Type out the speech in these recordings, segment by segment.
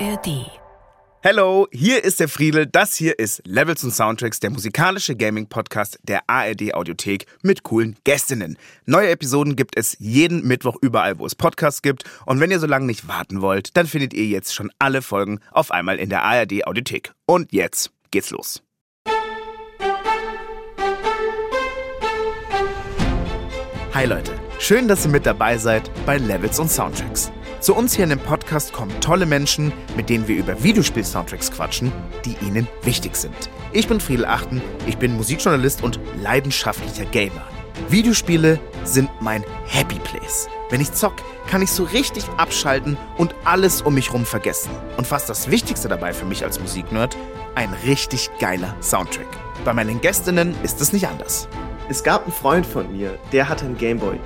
ARD. Hello, hier ist der Friedel. Das hier ist Levels und Soundtracks, der musikalische Gaming-Podcast der ARD Audiothek mit coolen Gästinnen. Neue Episoden gibt es jeden Mittwoch überall, wo es Podcasts gibt. Und wenn ihr so lange nicht warten wollt, dann findet ihr jetzt schon alle Folgen auf einmal in der ARD Audiothek. Und jetzt geht's los. Hi Leute, schön, dass ihr mit dabei seid bei Levels und Soundtracks. Zu uns hier in dem Podcast kommen tolle Menschen, mit denen wir über Videospiel-Soundtracks quatschen, die ihnen wichtig sind. Ich bin Friedel Achten, ich bin Musikjournalist und leidenschaftlicher Gamer. Videospiele sind mein Happy Place. Wenn ich zock, kann ich so richtig abschalten und alles um mich rum vergessen. Und fast das Wichtigste dabei für mich als Musiknerd, ein richtig geiler Soundtrack. Bei meinen Gästinnen ist es nicht anders. Es gab einen Freund von mir, der hatte einen Gameboy.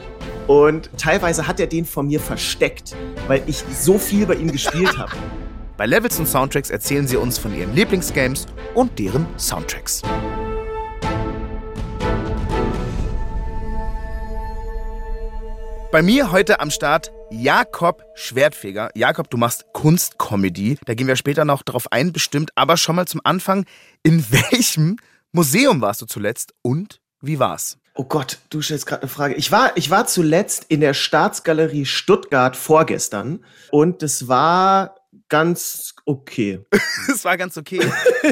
Und teilweise hat er den von mir versteckt, weil ich so viel bei ihm gespielt habe. Bei Levels und Soundtracks erzählen sie uns von ihren Lieblingsgames und deren Soundtracks. Bei mir heute am Start Jakob Schwertfeger. Jakob, du machst Kunstcomedy. Da gehen wir später noch drauf ein, bestimmt. Aber schon mal zum Anfang. In welchem Museum warst du zuletzt und wie war's? Oh Gott, du stellst gerade eine Frage. Ich war, ich war zuletzt in der Staatsgalerie Stuttgart vorgestern und es war ganz okay. Es war ganz okay.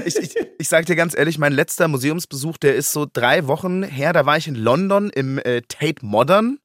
Ich, ich, ich sage dir ganz ehrlich, mein letzter Museumsbesuch, der ist so drei Wochen her. Da war ich in London im äh, Tate Modern.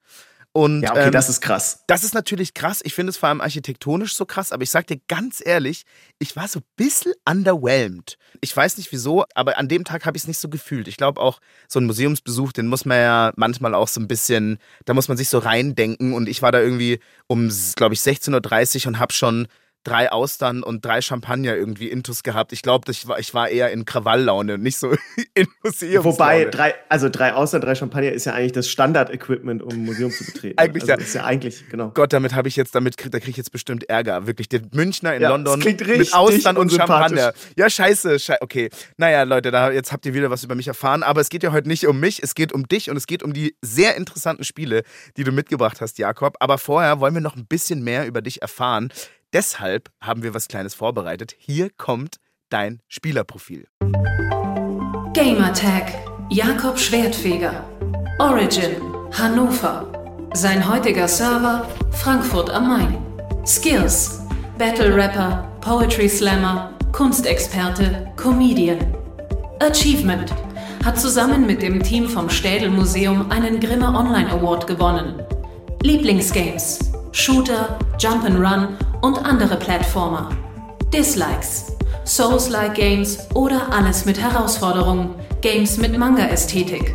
Und, ja, okay, ähm, das ist krass. Das ist natürlich krass. Ich finde es vor allem architektonisch so krass, aber ich sag dir ganz ehrlich, ich war so ein bisschen underwhelmed. Ich weiß nicht wieso, aber an dem Tag habe ich es nicht so gefühlt. Ich glaube auch, so ein Museumsbesuch, den muss man ja manchmal auch so ein bisschen, da muss man sich so reindenken. Und ich war da irgendwie um, glaube ich, 16.30 Uhr und habe schon drei Austern und drei Champagner irgendwie intus gehabt. Ich glaube, ich war, ich war eher in Krawalllaune, nicht so in Museumslaune. Wobei, drei, also drei Austern, drei Champagner ist ja eigentlich das Standard-Equipment, um ein Museum zu betreten. eigentlich also ja. Ist ja eigentlich, genau. Gott, damit habe ich jetzt, damit krieg, da kriege ich jetzt bestimmt Ärger. Wirklich, der Münchner in Ja, London mit Austern und. Champagner. Ja, scheiße, scheiße. Okay. Naja, Leute, da, jetzt habt ihr wieder was über mich erfahren. Aber es geht ja heute nicht um mich, es geht um dich und es geht um die sehr interessanten Spiele, die du mitgebracht hast, Jakob. Aber vorher wollen wir noch ein bisschen mehr über dich erfahren. Deshalb haben wir was Kleines vorbereitet. Hier kommt dein Spielerprofil. Gamertag Jakob Schwertfeger. Origin Hannover. Sein heutiger Server Frankfurt am Main. Skills Battle Rapper, Poetry Slammer, Kunstexperte, Comedian. Achievement hat zusammen mit dem Team vom Städel Museum einen Grimme Online Award gewonnen. Lieblingsgames Shooter, Jump'n'Run und andere Plattformer. Dislikes Souls-like Games oder alles mit Herausforderungen, Games mit Manga-Ästhetik.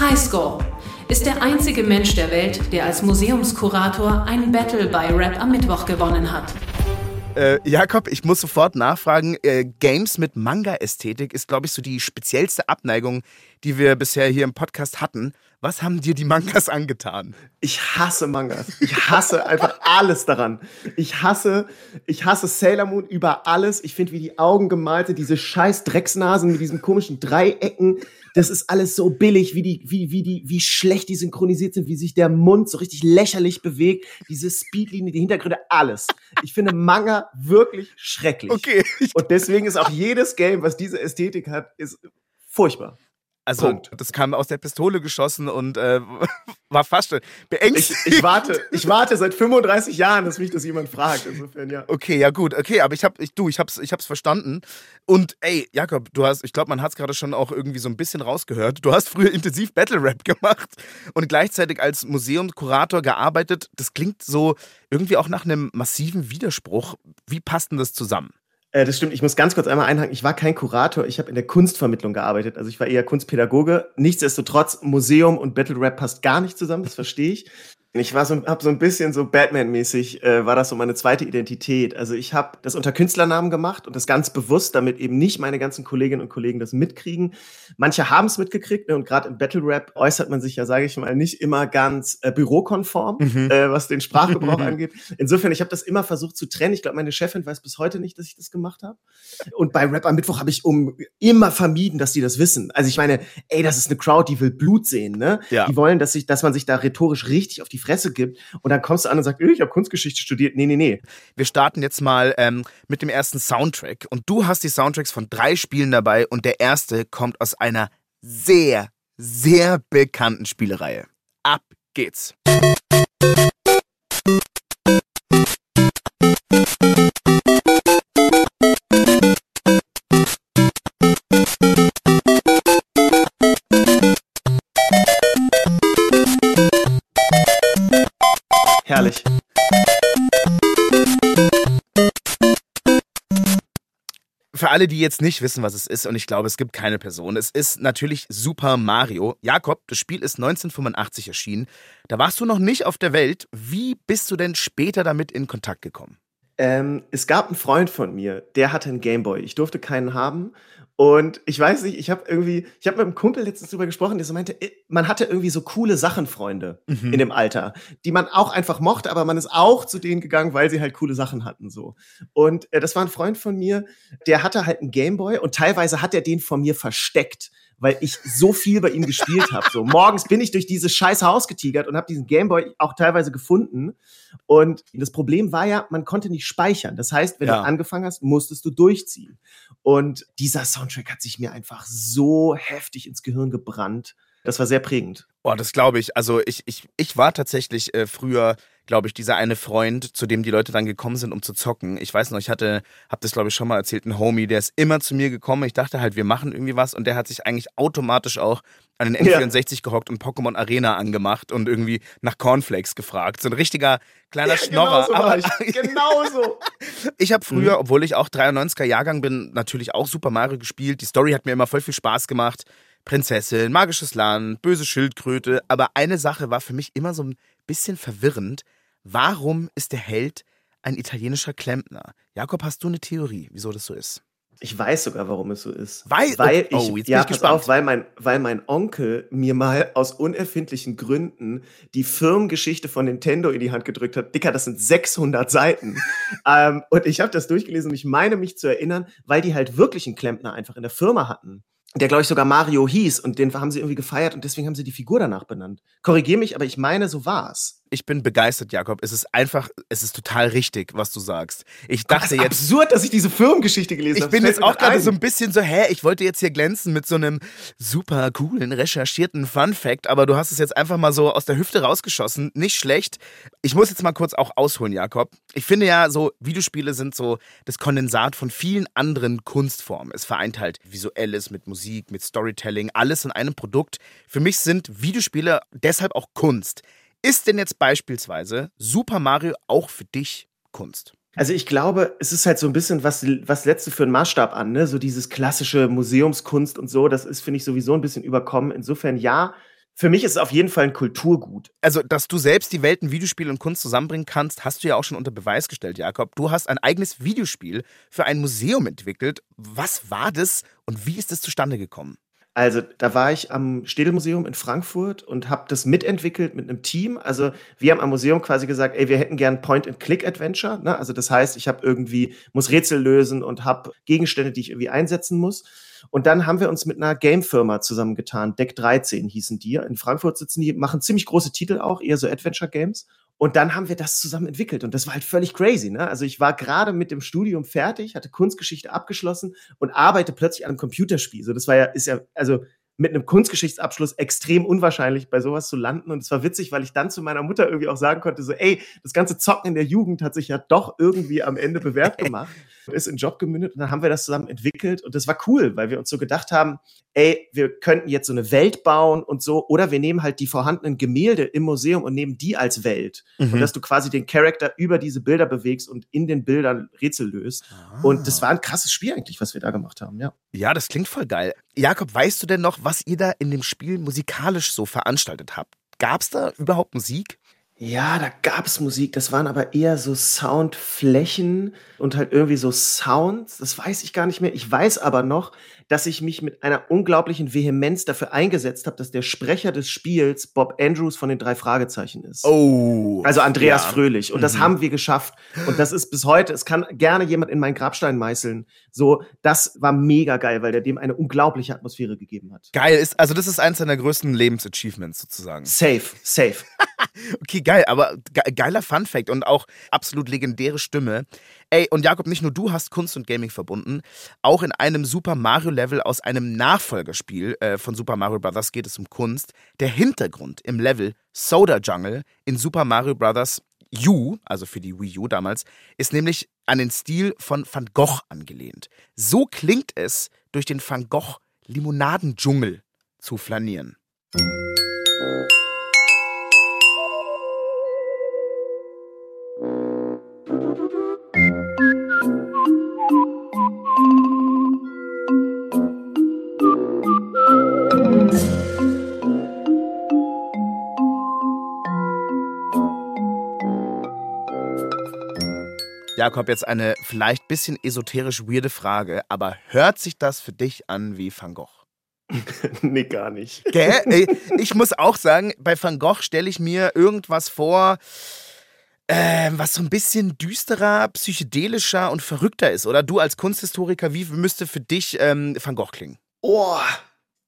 Highscore ist der einzige Mensch der Welt, der als Museumskurator ein Battle bei Rap am Mittwoch gewonnen hat. Äh, Jakob, ich muss sofort nachfragen. Äh, Games mit Manga-Ästhetik ist, glaube ich, so die speziellste Abneigung, die wir bisher hier im Podcast hatten. Was haben dir die Mangas angetan? Ich hasse Mangas. Ich hasse einfach alles daran. Ich hasse, ich hasse Sailor Moon über alles. Ich finde, wie die Augen gemalt sind, diese scheiß Drecksnasen mit diesen komischen Dreiecken. Das ist alles so billig, wie die, wie, wie die, wie schlecht die synchronisiert sind, wie sich der Mund so richtig lächerlich bewegt, diese Speedlinie, die Hintergründe, alles. Ich finde Manga wirklich schrecklich. Okay. Und deswegen ist auch jedes Game, was diese Ästhetik hat, ist furchtbar. Also, Punkt. das kam aus der Pistole geschossen und äh, war fast schon Ich, beängstigend. ich warte, ich warte seit 35 Jahren, dass mich das jemand fragt. Insofern, ja. Okay, ja gut, okay, aber ich hab, ich, du, ich hab's, ich hab's verstanden. Und ey, Jakob, du hast, ich glaube, man hat's gerade schon auch irgendwie so ein bisschen rausgehört. Du hast früher intensiv Battle Rap gemacht und gleichzeitig als Museumskurator gearbeitet. Das klingt so irgendwie auch nach einem massiven Widerspruch. Wie passt denn das zusammen? Äh, das stimmt. Ich muss ganz kurz einmal einhaken. Ich war kein Kurator. Ich habe in der Kunstvermittlung gearbeitet. Also ich war eher Kunstpädagoge. Nichtsdestotrotz, Museum und Battle Rap passt gar nicht zusammen. Das verstehe ich. Ich war so, hab so ein bisschen so Batman-mäßig, äh, war das so meine zweite Identität. Also ich habe das unter Künstlernamen gemacht und das ganz bewusst, damit eben nicht meine ganzen Kolleginnen und Kollegen das mitkriegen. Manche haben es mitgekriegt ne, und gerade im Battle Rap äußert man sich ja, sage ich mal, nicht immer ganz äh, bürokonform, Mhm. äh, was den Sprachgebrauch angeht. Insofern, ich habe das immer versucht zu trennen. Ich glaube, meine Chefin weiß bis heute nicht, dass ich das gemacht habe. Und bei Rap am Mittwoch habe ich um immer vermieden, dass die das wissen. Also ich meine, ey, das ist eine Crowd, die will Blut sehen, ne? Ja. Die wollen, dass sich, dass man sich da rhetorisch richtig auf die Fresse gibt und dann kommst du an und sagst, ich habe Kunstgeschichte studiert. Nee, nee, nee. Wir starten jetzt mal ähm, mit dem ersten Soundtrack und du hast die Soundtracks von drei Spielen dabei und der erste kommt aus einer sehr, sehr bekannten Spielereihe. Ab geht's. Für alle, die jetzt nicht wissen, was es ist, und ich glaube, es gibt keine Person, es ist natürlich Super Mario. Jakob, das Spiel ist 1985 erschienen. Da warst du noch nicht auf der Welt. Wie bist du denn später damit in Kontakt gekommen? Ähm, es gab einen Freund von mir, der hatte einen Gameboy. Ich durfte keinen haben. Und ich weiß nicht, ich habe irgendwie, ich habe mit einem Kumpel letztens drüber gesprochen, der so meinte, äh, man hatte irgendwie so coole Sachenfreunde mhm. in dem Alter, die man auch einfach mochte, aber man ist auch zu denen gegangen, weil sie halt coole Sachen hatten so. Und äh, das war ein Freund von mir, der hatte halt einen Gameboy und teilweise hat er den von mir versteckt weil ich so viel bei ihm gespielt habe. So morgens bin ich durch dieses scheiß Haus getigert und habe diesen Gameboy auch teilweise gefunden. Und das Problem war ja, man konnte nicht speichern. Das heißt, wenn ja. du angefangen hast, musstest du durchziehen. Und dieser Soundtrack hat sich mir einfach so heftig ins Gehirn gebrannt. Das war sehr prägend. Boah, das glaube ich. Also ich, ich, ich war tatsächlich äh, früher glaube ich, dieser eine Freund, zu dem die Leute dann gekommen sind, um zu zocken. Ich weiß noch, ich hatte, hab das glaube ich schon mal erzählt, ein Homie, der ist immer zu mir gekommen. Ich dachte halt, wir machen irgendwie was und der hat sich eigentlich automatisch auch an den N64 ja. gehockt und Pokémon Arena angemacht und irgendwie nach Cornflakes gefragt. So ein richtiger kleiner ja, Schnorrer. Genau so aber, ich. Genau so. ich habe früher, mhm. obwohl ich auch 93er Jahrgang bin, natürlich auch Super Mario gespielt. Die Story hat mir immer voll viel Spaß gemacht. Prinzessin, magisches Land, böse Schildkröte. Aber eine Sache war für mich immer so ein bisschen verwirrend. Warum ist der Held ein italienischer Klempner? Jakob, hast du eine Theorie, wieso das so ist? Ich weiß sogar, warum es so ist. Weil, weil oh, ich, oh, jetzt ja, bin ich gespannt. auf, weil mein, weil mein Onkel mir mal aus unerfindlichen Gründen die Firmengeschichte von Nintendo in die Hand gedrückt hat. Dicker, das sind 600 Seiten. ähm, und ich habe das durchgelesen und ich meine mich zu erinnern, weil die halt wirklich einen Klempner einfach in der Firma hatten der glaube ich sogar Mario hieß und den haben sie irgendwie gefeiert und deswegen haben sie die Figur danach benannt. Korrigier mich, aber ich meine, so war's. Ich bin begeistert, Jakob. Es ist einfach, es ist total richtig, was du sagst. Ich dachte jetzt absurd, dass ich diese Firmengeschichte gelesen habe. Ich bin jetzt auch gerade so ein bisschen so, hä, ich wollte jetzt hier glänzen mit so einem super coolen recherchierten Fun Fact, aber du hast es jetzt einfach mal so aus der Hüfte rausgeschossen. Nicht schlecht. Ich muss jetzt mal kurz auch ausholen, Jakob. Ich finde ja so Videospiele sind so das Kondensat von vielen anderen Kunstformen. Es vereint halt visuelles mit Musik, mit Storytelling, alles in einem Produkt. Für mich sind Videospiele deshalb auch Kunst. Ist denn jetzt beispielsweise Super Mario auch für dich Kunst? Also ich glaube, es ist halt so ein bisschen, was, was letzte für einen Maßstab an, ne? So dieses klassische Museumskunst und so, das ist, finde ich, sowieso ein bisschen überkommen. Insofern ja, für mich ist es auf jeden Fall ein Kulturgut. Also, dass du selbst die Welten Videospiel und Kunst zusammenbringen kannst, hast du ja auch schon unter Beweis gestellt, Jakob. Du hast ein eigenes Videospiel für ein Museum entwickelt. Was war das und wie ist es zustande gekommen? Also da war ich am Städelmuseum in Frankfurt und habe das mitentwickelt mit einem Team. Also wir haben am Museum quasi gesagt, ey, wir hätten gern Point-and-Click-Adventure. Ne? Also das heißt, ich habe irgendwie muss Rätsel lösen und habe Gegenstände, die ich irgendwie einsetzen muss. Und dann haben wir uns mit einer Game-Firma zusammengetan. Deck 13 hießen die. In Frankfurt sitzen die, machen ziemlich große Titel auch, eher so Adventure-Games. Und dann haben wir das zusammen entwickelt und das war halt völlig crazy. Ne? Also ich war gerade mit dem Studium fertig, hatte Kunstgeschichte abgeschlossen und arbeite plötzlich an einem Computerspiel. So, das war ja, ist ja, also mit einem Kunstgeschichtsabschluss extrem unwahrscheinlich, bei sowas zu landen. Und es war witzig, weil ich dann zu meiner Mutter irgendwie auch sagen konnte, so, ey, das ganze Zocken in der Jugend hat sich ja doch irgendwie am Ende bewährt gemacht ist in Job gemündet und dann haben wir das zusammen entwickelt und das war cool, weil wir uns so gedacht haben, ey, wir könnten jetzt so eine Welt bauen und so oder wir nehmen halt die vorhandenen Gemälde im Museum und nehmen die als Welt mhm. und dass du quasi den Charakter über diese Bilder bewegst und in den Bildern Rätsel löst ah. und das war ein krasses Spiel eigentlich, was wir da gemacht haben, ja. Ja, das klingt voll geil. Jakob, weißt du denn noch, was ihr da in dem Spiel musikalisch so veranstaltet habt? Gab es da überhaupt Musik? Ja, da gab es Musik, das waren aber eher so Soundflächen und halt irgendwie so Sounds, das weiß ich gar nicht mehr. Ich weiß aber noch, dass ich mich mit einer unglaublichen Vehemenz dafür eingesetzt habe, dass der Sprecher des Spiels Bob Andrews von den drei Fragezeichen ist. Oh. Also Andreas ja. Fröhlich. Und das mhm. haben wir geschafft. Und das ist bis heute, es kann gerne jemand in meinen Grabstein meißeln. So, das war mega geil, weil der dem eine unglaubliche Atmosphäre gegeben hat. Geil ist, also das ist eins seiner größten Lebensachievements sozusagen. Safe, safe. okay, geil, aber ge geiler Fun Fact und auch absolut legendäre Stimme. Ey, und Jakob, nicht nur du hast Kunst und Gaming verbunden, auch in einem Super Mario Level aus einem Nachfolgerspiel äh, von Super Mario Bros. geht es um Kunst. Der Hintergrund im Level Soda Jungle in Super Mario Bros. U, also für die Wii U damals, ist nämlich an den Stil von Van Gogh angelehnt. So klingt es, durch den Van Gogh Limonadendschungel zu flanieren. Jakob, jetzt eine vielleicht bisschen esoterisch weirde Frage, aber hört sich das für dich an wie Van Gogh? nee, gar nicht. Gell? Ich muss auch sagen, bei Van Gogh stelle ich mir irgendwas vor, äh, was so ein bisschen düsterer, psychedelischer und verrückter ist. Oder du als Kunsthistoriker, wie müsste für dich ähm, Van Gogh klingen? Oh,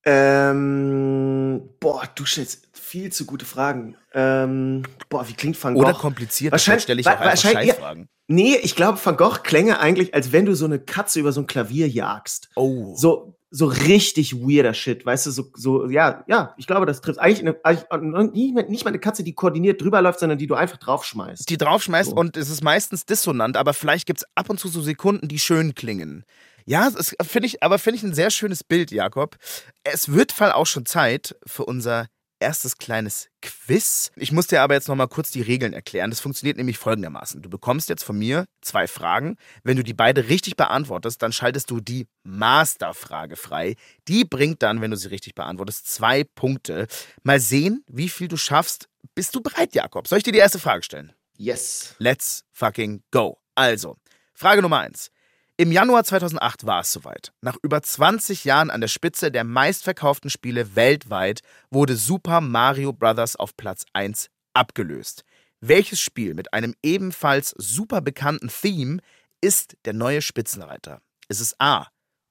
ähm, boah, du stellst viel zu gute Fragen. Ähm, boah, wie klingt Van Gogh? Oder kompliziert, wahrscheinlich stelle ich auch einfach Scheißfragen. Nee, ich glaube, Van Gogh klänge eigentlich, als wenn du so eine Katze über so ein Klavier jagst. Oh. So, so richtig weirder Shit, weißt du, so, so, ja, ja, ich glaube, das trifft eigentlich, eine, eigentlich nicht, nicht mal eine Katze, die koordiniert drüber läuft, sondern die du einfach draufschmeißt. Die draufschmeißt so. und es ist meistens dissonant, aber vielleicht gibt es ab und zu so Sekunden, die schön klingen. Ja, finde ich, aber finde ich ein sehr schönes Bild, Jakob. Es wird Fall auch schon Zeit für unser erstes kleines Quiz. Ich muss dir aber jetzt nochmal kurz die Regeln erklären. Das funktioniert nämlich folgendermaßen. Du bekommst jetzt von mir zwei Fragen. Wenn du die beide richtig beantwortest, dann schaltest du die Masterfrage frei. Die bringt dann, wenn du sie richtig beantwortest, zwei Punkte. Mal sehen, wie viel du schaffst. Bist du bereit, Jakob? Soll ich dir die erste Frage stellen? Yes. Let's fucking go. Also, Frage Nummer eins. Im Januar 2008 war es soweit. Nach über 20 Jahren an der Spitze der meistverkauften Spiele weltweit wurde Super Mario Bros. auf Platz 1 abgelöst. Welches Spiel mit einem ebenfalls super bekannten Theme ist der neue Spitzenreiter? Ist es A.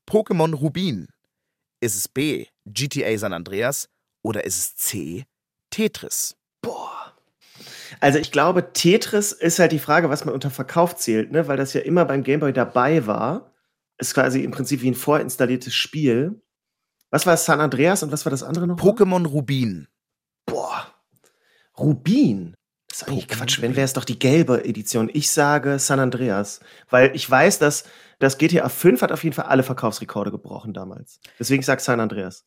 Pokémon Rubin? Ist es B. GTA San Andreas? Oder ist es C. Tetris? Boah. Also ich glaube, Tetris ist halt die Frage, was man unter Verkauf zählt, ne? weil das ja immer beim Gameboy dabei war. Ist quasi im Prinzip wie ein vorinstalliertes Spiel. Was war San Andreas und was war das andere noch? Pokémon Rubin. Boah. Rubin? Das ist eigentlich Pokémon Quatsch. Wenn wäre es doch die gelbe Edition. Ich sage San Andreas. Weil ich weiß, dass das GTA 5 hat auf jeden Fall alle Verkaufsrekorde gebrochen damals. Deswegen sage ich San Andreas.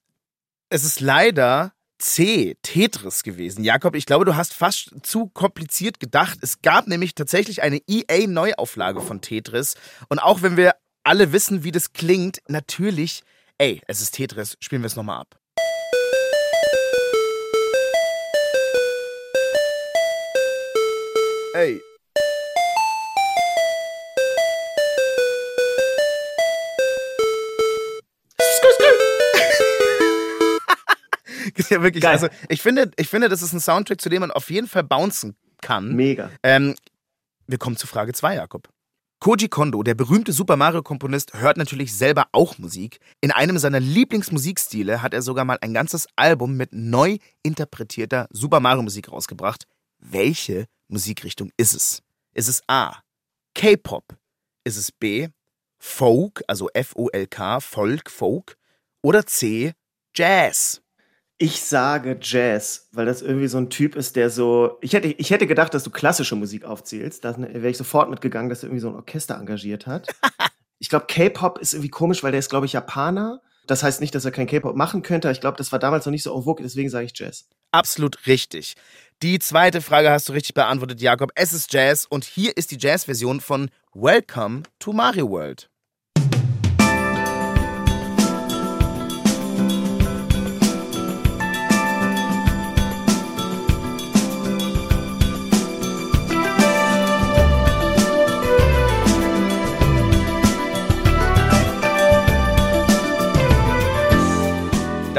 Es ist leider C, Tetris gewesen. Jakob, ich glaube, du hast fast zu kompliziert gedacht. Es gab nämlich tatsächlich eine EA-Neuauflage von Tetris. Und auch wenn wir alle wissen, wie das klingt, natürlich, ey, es ist Tetris, spielen wir es nochmal ab. Ey, ja wirklich. Geil. Also ich finde, ich finde, das ist ein Soundtrack, zu dem man auf jeden Fall bouncen kann. Mega. Ähm, wir kommen zu Frage 2, Jakob. Koji Kondo, der berühmte Super Mario-Komponist, hört natürlich selber auch Musik. In einem seiner Lieblingsmusikstile hat er sogar mal ein ganzes Album mit neu interpretierter Super Mario-Musik rausgebracht. Welche Musikrichtung ist es? Ist es A. K-Pop? Ist es B. Folk, also F-O-L-K, Folk, Folk? Oder C. Jazz? Ich sage Jazz, weil das irgendwie so ein Typ ist, der so. Ich hätte, ich hätte gedacht, dass du klassische Musik aufzählst. Da wäre ich sofort mitgegangen, dass er irgendwie so ein Orchester engagiert hat. ich glaube, K-Pop ist irgendwie komisch, weil der ist, glaube ich, Japaner. Das heißt nicht, dass er kein K-Pop machen könnte. Ich glaube, das war damals noch nicht so en vogue, deswegen sage ich Jazz. Absolut richtig. Die zweite Frage hast du richtig beantwortet, Jakob. Es ist Jazz und hier ist die Jazz-Version von Welcome to Mario World.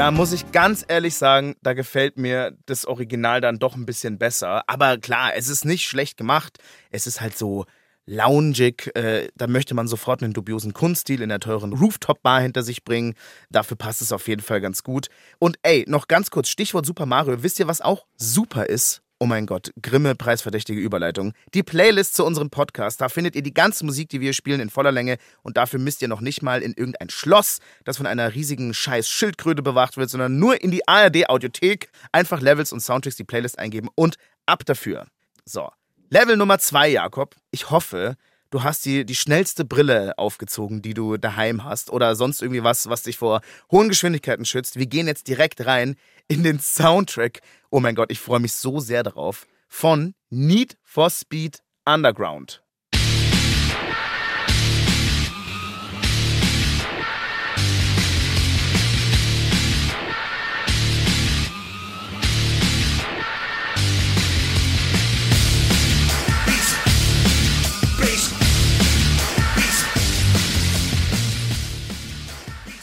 Da muss ich ganz ehrlich sagen, da gefällt mir das Original dann doch ein bisschen besser. Aber klar, es ist nicht schlecht gemacht. Es ist halt so loungig. Äh, da möchte man sofort einen dubiosen Kunststil in der teuren Rooftop-Bar hinter sich bringen. Dafür passt es auf jeden Fall ganz gut. Und ey, noch ganz kurz, Stichwort Super Mario. Wisst ihr, was auch super ist? Oh mein Gott, Grimme preisverdächtige Überleitung. Die Playlist zu unserem Podcast, da findet ihr die ganze Musik, die wir spielen, in voller Länge und dafür müsst ihr noch nicht mal in irgendein Schloss, das von einer riesigen scheiß Schildkröte bewacht wird, sondern nur in die ARD Audiothek einfach Levels und Soundtracks die Playlist eingeben und ab dafür. So, Level Nummer zwei, Jakob. Ich hoffe, du hast die, die schnellste Brille aufgezogen, die du daheim hast oder sonst irgendwie was, was dich vor hohen Geschwindigkeiten schützt. Wir gehen jetzt direkt rein in den Soundtrack. Oh mein Gott, ich freue mich so sehr darauf. Von Need for Speed Underground.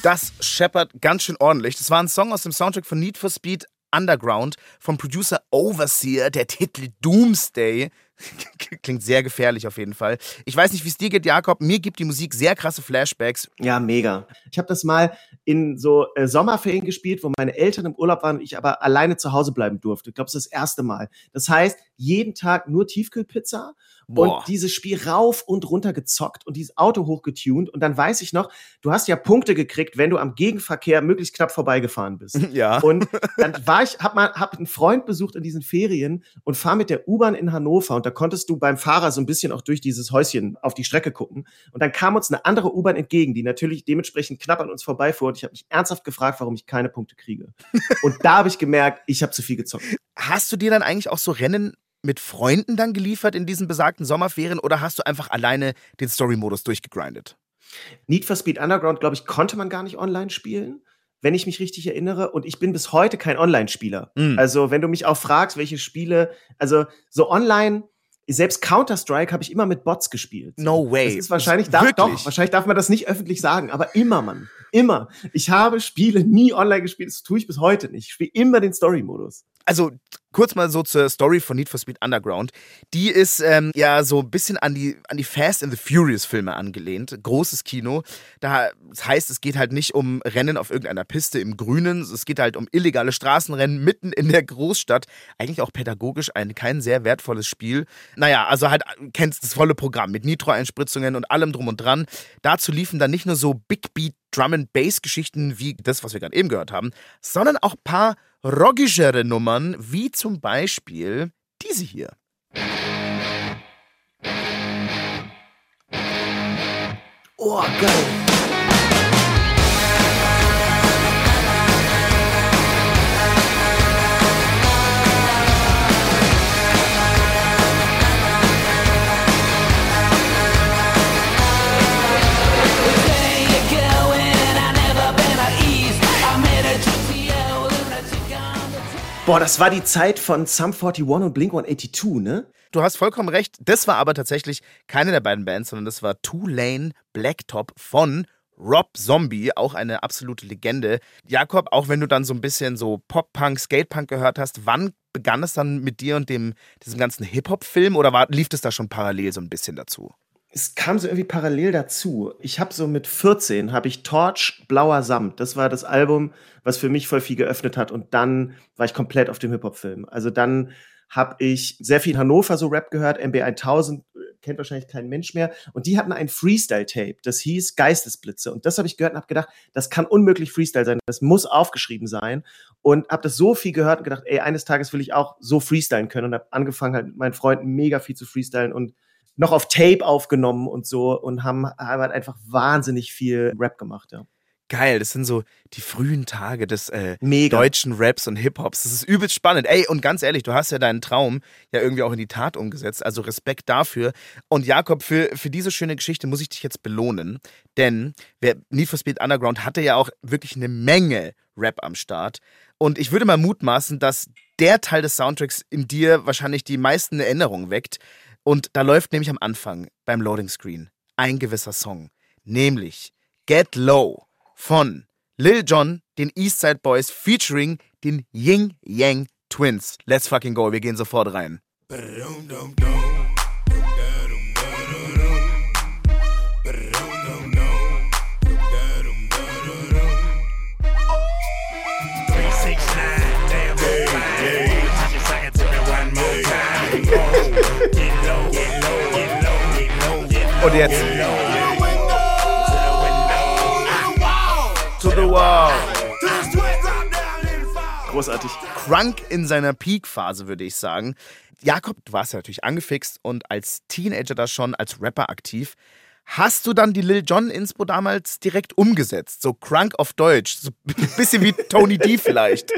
Das scheppert ganz schön ordentlich. Das war ein Song aus dem Soundtrack von Need for Speed Underground vom Producer Overseer, der Titel Doomsday. Klingt sehr gefährlich auf jeden Fall. Ich weiß nicht, wie es dir geht, Jakob. Mir gibt die Musik sehr krasse Flashbacks. Ja, mega. Ich habe das mal in so äh, Sommerferien gespielt, wo meine Eltern im Urlaub waren und ich aber alleine zu Hause bleiben durfte. Ich glaube, das ist das erste Mal. Das heißt, jeden Tag nur Tiefkühlpizza Boah. und dieses Spiel rauf und runter gezockt und dieses Auto hochgetunt. Und dann weiß ich noch, du hast ja Punkte gekriegt, wenn du am Gegenverkehr möglichst knapp vorbeigefahren bist. Ja. Und dann war ich, hab mal, hab einen Freund besucht in diesen Ferien und fahr mit der U-Bahn in Hannover und da konntest du beim Fahrer so ein bisschen auch durch dieses Häuschen auf die Strecke gucken. Und dann kam uns eine andere U-Bahn entgegen, die natürlich dementsprechend knapp an uns vorbeifuhr. Und ich habe mich ernsthaft gefragt, warum ich keine Punkte kriege. und da habe ich gemerkt, ich habe zu viel gezockt. Hast du dir dann eigentlich auch so Rennen mit Freunden dann geliefert in diesen besagten Sommerferien oder hast du einfach alleine den Story-Modus durchgegrindet? Need for Speed Underground, glaube ich, konnte man gar nicht online spielen, wenn ich mich richtig erinnere. Und ich bin bis heute kein Online-Spieler. Mm. Also, wenn du mich auch fragst, welche Spiele, also so online, selbst Counter-Strike habe ich immer mit Bots gespielt. No way. Das ist wahrscheinlich, darf, doch, wahrscheinlich darf man das nicht öffentlich sagen, aber immer, Mann. Immer. Ich habe Spiele nie online gespielt, das tue ich bis heute nicht. Ich spiele immer den Story-Modus also kurz mal so zur Story von Need for Speed Underground. Die ist ähm, ja so ein bisschen an die, an die Fast and the Furious Filme angelehnt. Großes Kino. Da, das heißt, es geht halt nicht um Rennen auf irgendeiner Piste im Grünen. Es geht halt um illegale Straßenrennen mitten in der Großstadt. Eigentlich auch pädagogisch ein kein sehr wertvolles Spiel. Naja, also halt kennst das volle Programm mit Nitro-Einspritzungen und allem drum und dran. Dazu liefen dann nicht nur so Big Beat Drum and Bass Geschichten wie das, was wir gerade eben gehört haben, sondern auch paar rockischere Nummern, wie zum Beispiel diese hier. Oh, geil. Boah, das war die Zeit von Sum 41 und Blink 182, ne? Du hast vollkommen recht. Das war aber tatsächlich keine der beiden Bands, sondern das war Two Lane Blacktop von Rob Zombie, auch eine absolute Legende. Jakob, auch wenn du dann so ein bisschen so Pop-Punk, Skate-Punk gehört hast, wann begann es dann mit dir und dem, diesem ganzen Hip-Hop-Film oder war, lief das da schon parallel so ein bisschen dazu? Es kam so irgendwie parallel dazu. Ich habe so mit 14 habe ich Torch Blauer Samt. Das war das Album, was für mich voll viel geöffnet hat und dann war ich komplett auf dem Hip Hop Film. Also dann habe ich sehr viel in Hannover so Rap gehört, MB 1000 kennt wahrscheinlich kein Mensch mehr und die hatten ein Freestyle Tape, das hieß Geistesblitze und das habe ich gehört und habe gedacht, das kann unmöglich Freestyle sein, das muss aufgeschrieben sein und habe das so viel gehört und gedacht, ey, eines Tages will ich auch so freestylen können und habe angefangen halt mit meinen Freunden mega viel zu freestylen und noch auf Tape aufgenommen und so und haben, haben halt einfach wahnsinnig viel Rap gemacht, ja. Geil, das sind so die frühen Tage des äh, deutschen Raps und Hip-Hops. Das ist übelst spannend. Ey, und ganz ehrlich, du hast ja deinen Traum ja irgendwie auch in die Tat umgesetzt. Also Respekt dafür. Und Jakob, für, für diese schöne Geschichte muss ich dich jetzt belohnen. Denn wer Need for Speed Underground hatte ja auch wirklich eine Menge Rap am Start. Und ich würde mal mutmaßen, dass der Teil des Soundtracks in dir wahrscheinlich die meisten Erinnerungen weckt. Und da läuft nämlich am Anfang beim Loading Screen ein gewisser Song, nämlich Get Low von Lil Jon, den Eastside Boys featuring den Ying Yang Twins. Let's fucking go, wir gehen sofort rein. Three, Und jetzt. To the wall. Großartig. Crunk in seiner Peak-Phase, würde ich sagen. Jakob, du warst ja natürlich angefixt und als Teenager da schon als Rapper aktiv. Hast du dann die Lil Jon Inspo damals direkt umgesetzt? So Crunk auf Deutsch. So ein bisschen wie Tony D vielleicht.